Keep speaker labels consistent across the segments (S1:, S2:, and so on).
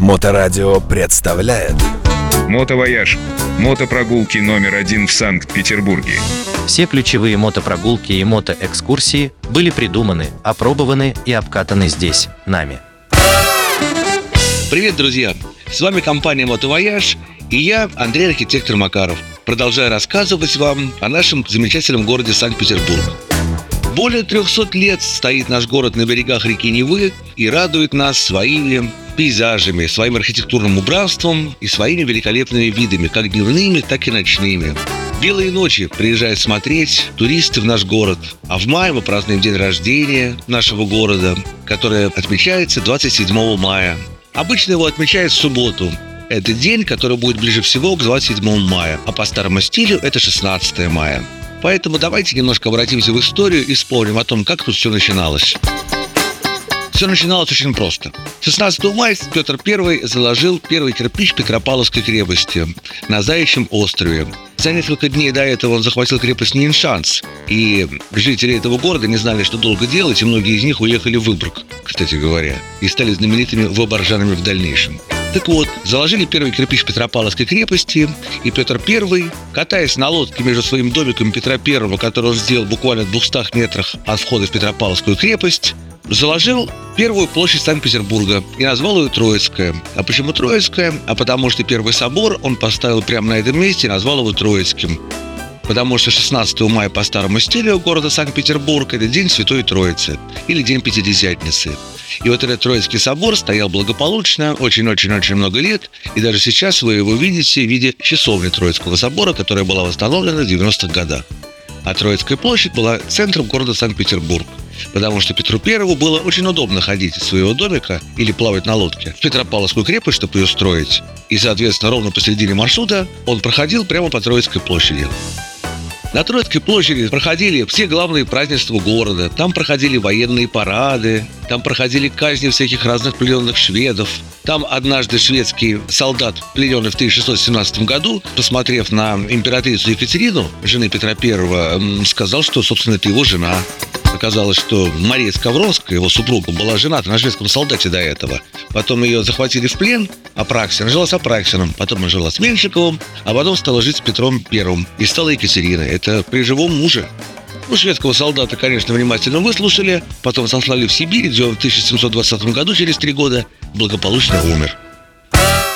S1: Моторадио представляет
S2: Мотовояж. Мотопрогулки номер один в Санкт-Петербурге.
S3: Все ключевые мотопрогулки и мотоэкскурсии были придуманы, опробованы и обкатаны здесь, нами.
S4: Привет, друзья! С вами компания «Мотовояж» и я, Андрей Архитектор Макаров. Продолжаю рассказывать вам о нашем замечательном городе Санкт-Петербург. Более 300 лет стоит наш город на берегах реки Невы и радует нас своими пейзажами, своим архитектурным убранством и своими великолепными видами, как дневными, так и ночными. Белые ночи приезжают смотреть туристы в наш город, а в мае мы празднуем день рождения нашего города, который отмечается 27 мая. Обычно его отмечают в субботу. Это день, который будет ближе всего к 27 мая, а по старому стилю это 16 мая. Поэтому давайте немножко обратимся в историю и вспомним о том, как тут все начиналось. Все начиналось очень просто. 16 мая Петр I заложил первый кирпич Петропавловской крепости на Заячьем острове. За несколько дней до этого он захватил крепость Ниншанс, и жители этого города не знали, что долго делать, и многие из них уехали в Выборг, кстати говоря, и стали знаменитыми выборжанами в дальнейшем. Так вот, заложили первый кирпич Петропавловской крепости, и Петр I, катаясь на лодке между своим домиком Петра I, который он сделал буквально в 200 метрах от входа в Петропавловскую крепость, заложил первую площадь Санкт-Петербурга и назвал ее Троицкая. А почему Троицкая? А потому что первый собор он поставил прямо на этом месте и назвал его Троицким потому что 16 мая по старому стилю города Санкт-Петербург – это День Святой Троицы или День Пятидесятницы. И вот этот Троицкий собор стоял благополучно очень-очень-очень много лет, и даже сейчас вы его видите в виде часовни Троицкого собора, которая была восстановлена в 90-х годах. А Троицкая площадь была центром города Санкт-Петербург потому что Петру Первому было очень удобно ходить из своего домика или плавать на лодке в Петропавловскую крепость, чтобы ее строить. И, соответственно, ровно посередине маршрута он проходил прямо по Троицкой площади. На Троицкой площади проходили все главные празднества города. Там проходили военные парады, там проходили казни всяких разных плененных шведов. Там однажды шведский солдат, плененный в 1617 году, посмотрев на императрицу Екатерину, жены Петра I, сказал, что, собственно, это его жена. Оказалось, что Мария Скавронская, его супруга, была жената на шведском солдате до этого. Потом ее захватили в плен, Апраксин. Жила с Апраксином, потом жила с Меньшиковым, а потом стала жить с Петром Первым. И стала Екатериной. Это при живом муже. Ну, шведского солдата, конечно, внимательно выслушали, потом сослали в Сибирь, где он в 1720 году, через три года, благополучно умер.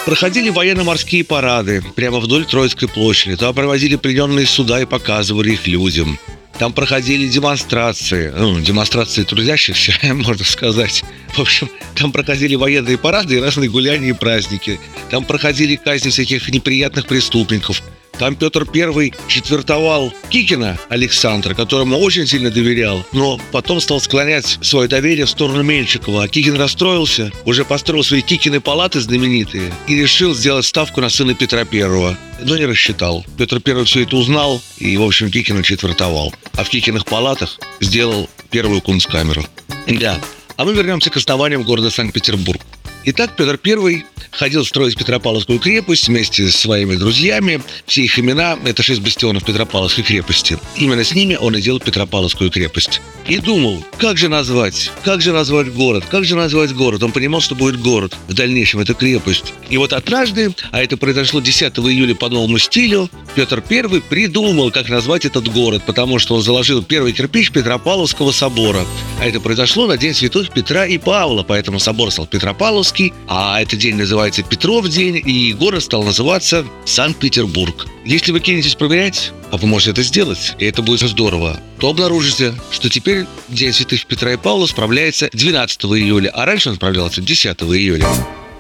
S4: Проходили военно-морские парады прямо вдоль Троицкой площади. Там проводили плененные суда и показывали их людям. Там проходили демонстрации, ну, демонстрации трудящихся, можно сказать. В общем, там проходили военные парады и разные гуляния и праздники. Там проходили казни всяких неприятных преступников. Там Петр I четвертовал Кикина Александра, которому очень сильно доверял, но потом стал склонять свое доверие в сторону Меньшикова. А Кикин расстроился, уже построил свои Кикины палаты знаменитые и решил сделать ставку на сына Петра I. Но не рассчитал. Петр I все это узнал и, в общем, Кикина четвертовал. А в Кикиных палатах сделал первую кунсткамеру. Да. А мы вернемся к основаниям города Санкт-Петербург. Итак, Петр I ходил строить Петропавловскую крепость вместе с своими друзьями. Все их имена – это шесть бастионов Петропавловской крепости. Именно с ними он и делал Петропавловскую крепость. И думал, как же назвать, как же назвать город, как же назвать город. Он понимал, что будет город в дальнейшем, это крепость. И вот однажды, а это произошло 10 июля по новому стилю, Петр I придумал, как назвать этот город, потому что он заложил первый кирпич Петропавловского собора. А это произошло на День святых Петра и Павла, поэтому собор стал Петропавловский, а этот день называется Петров день, и город стал называться Санкт-Петербург. Если вы кинетесь проверять, а вы можете это сделать, и это будет здорово, то обнаружите, что теперь День святых Петра и Павла справляется 12 июля, а раньше он справлялся 10 июля.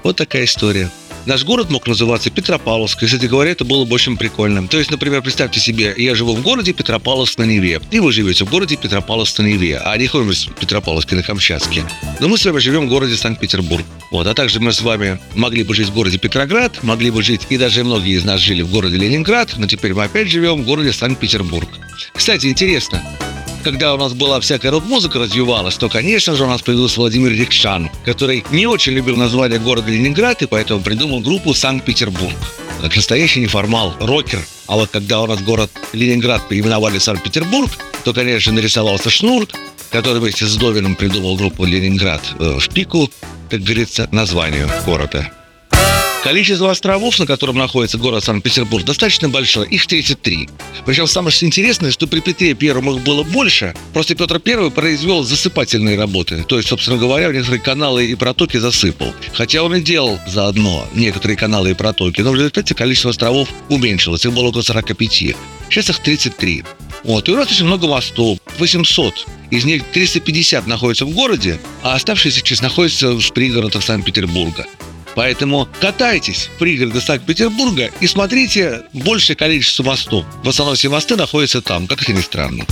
S4: Вот такая история. Наш город мог называться Петропавловск, кстати говоря, это было бы очень прикольно. То есть, например, представьте себе, я живу в городе Петропавловск на Неве, и вы живете в городе Петропавловск на Неве, а не в Петропавловске на Камчатске. Но мы с вами живем в городе Санкт-Петербург. Вот, а также мы с вами могли бы жить в городе Петроград, могли бы жить, и даже многие из нас жили в городе Ленинград, но теперь мы опять живем в городе Санкт-Петербург. Кстати, интересно, когда у нас была всякая рок-музыка развивалась, то, конечно же, у нас появился Владимир Рикшан, который не очень любил название города Ленинград и поэтому придумал группу Санкт-Петербург. Как настоящий неформал, рокер. А вот когда у нас город Ленинград переименовали в Санкт-Петербург, то, конечно, нарисовался Шнур, который вместе с Довином придумал группу Ленинград э, в пику, как говорится, названию города. Количество островов, на котором находится город Санкт-Петербург, достаточно большое. Их 33. Причем самое интересное, что при Петре Первом их было больше. Просто Петр Первый произвел засыпательные работы. То есть, собственно говоря, некоторые каналы и протоки засыпал. Хотя он и делал заодно некоторые каналы и протоки. Но в результате количество островов уменьшилось. Их было около 45. Сейчас их 33. Вот. И у нас очень много мостов. 800. Из них 350 находятся в городе, а оставшиеся часть находятся в пригородах Санкт-Петербурга. Поэтому катайтесь в пригороды Санкт-Петербурга и смотрите большее количество мостов. В основном все мосты находятся там, как это ни странно.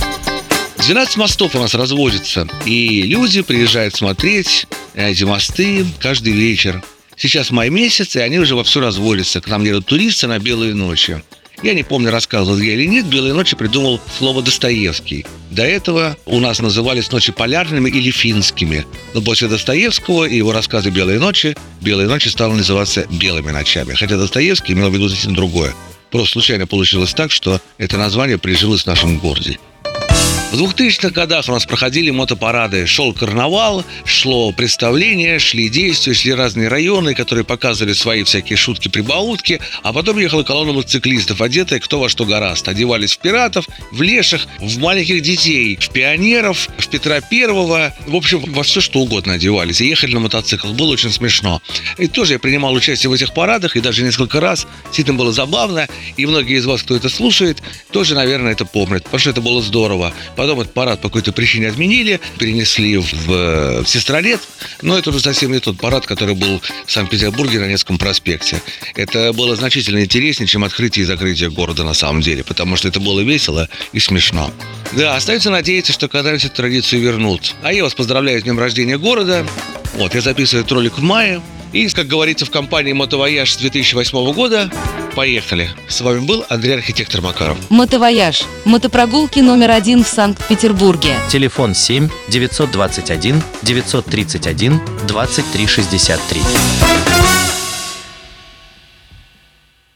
S4: 12 мостов у нас разводятся, и люди приезжают смотреть эти мосты каждый вечер. Сейчас май месяц, и они уже вовсю разводятся. К нам едут туристы на белые ночи. Я не помню, рассказывал я или нет, «Белые ночи» придумал слово Достоевский. До этого у нас назывались ночи полярными или финскими. Но после Достоевского и его рассказа «Белые ночи» «Белые ночи» стало называться «белыми ночами». Хотя Достоевский имел в виду совсем другое. Просто случайно получилось так, что это название прижилось в нашем городе. В 2000-х годах у нас проходили мотопарады. Шел карнавал, шло представление, шли действия, шли разные районы, которые показывали свои всякие шутки-прибаутки. А потом ехала колонна мотоциклистов, одетая кто во что гораст. Одевались в пиратов, в леших, в маленьких детей, в пионеров, в Петра Первого. В общем, во все что угодно одевались. И ехали на мотоциклах. Было очень смешно. И тоже я принимал участие в этих парадах, и даже несколько раз. Действительно было забавно. И многие из вас, кто это слушает, тоже, наверное, это помнят. Потому что это было здорово. Потом этот парад по какой-то причине отменили, перенесли в, Сестрорецк. Но это уже совсем не тот парад, который был в Санкт-Петербурге на Невском проспекте. Это было значительно интереснее, чем открытие и закрытие города на самом деле, потому что это было весело и смешно. Да, остается надеяться, что когда-нибудь эту традицию вернут. А я вас поздравляю с днем рождения города. Вот, я записываю этот ролик в мае. И, как говорится в компании «Мотовояж» с 2008 года, Поехали. С вами был Андрей Архитектор Макаров.
S5: Мотовояж. Мотопрогулки номер один в Санкт-Петербурге.
S3: Телефон 7 921 931 2363.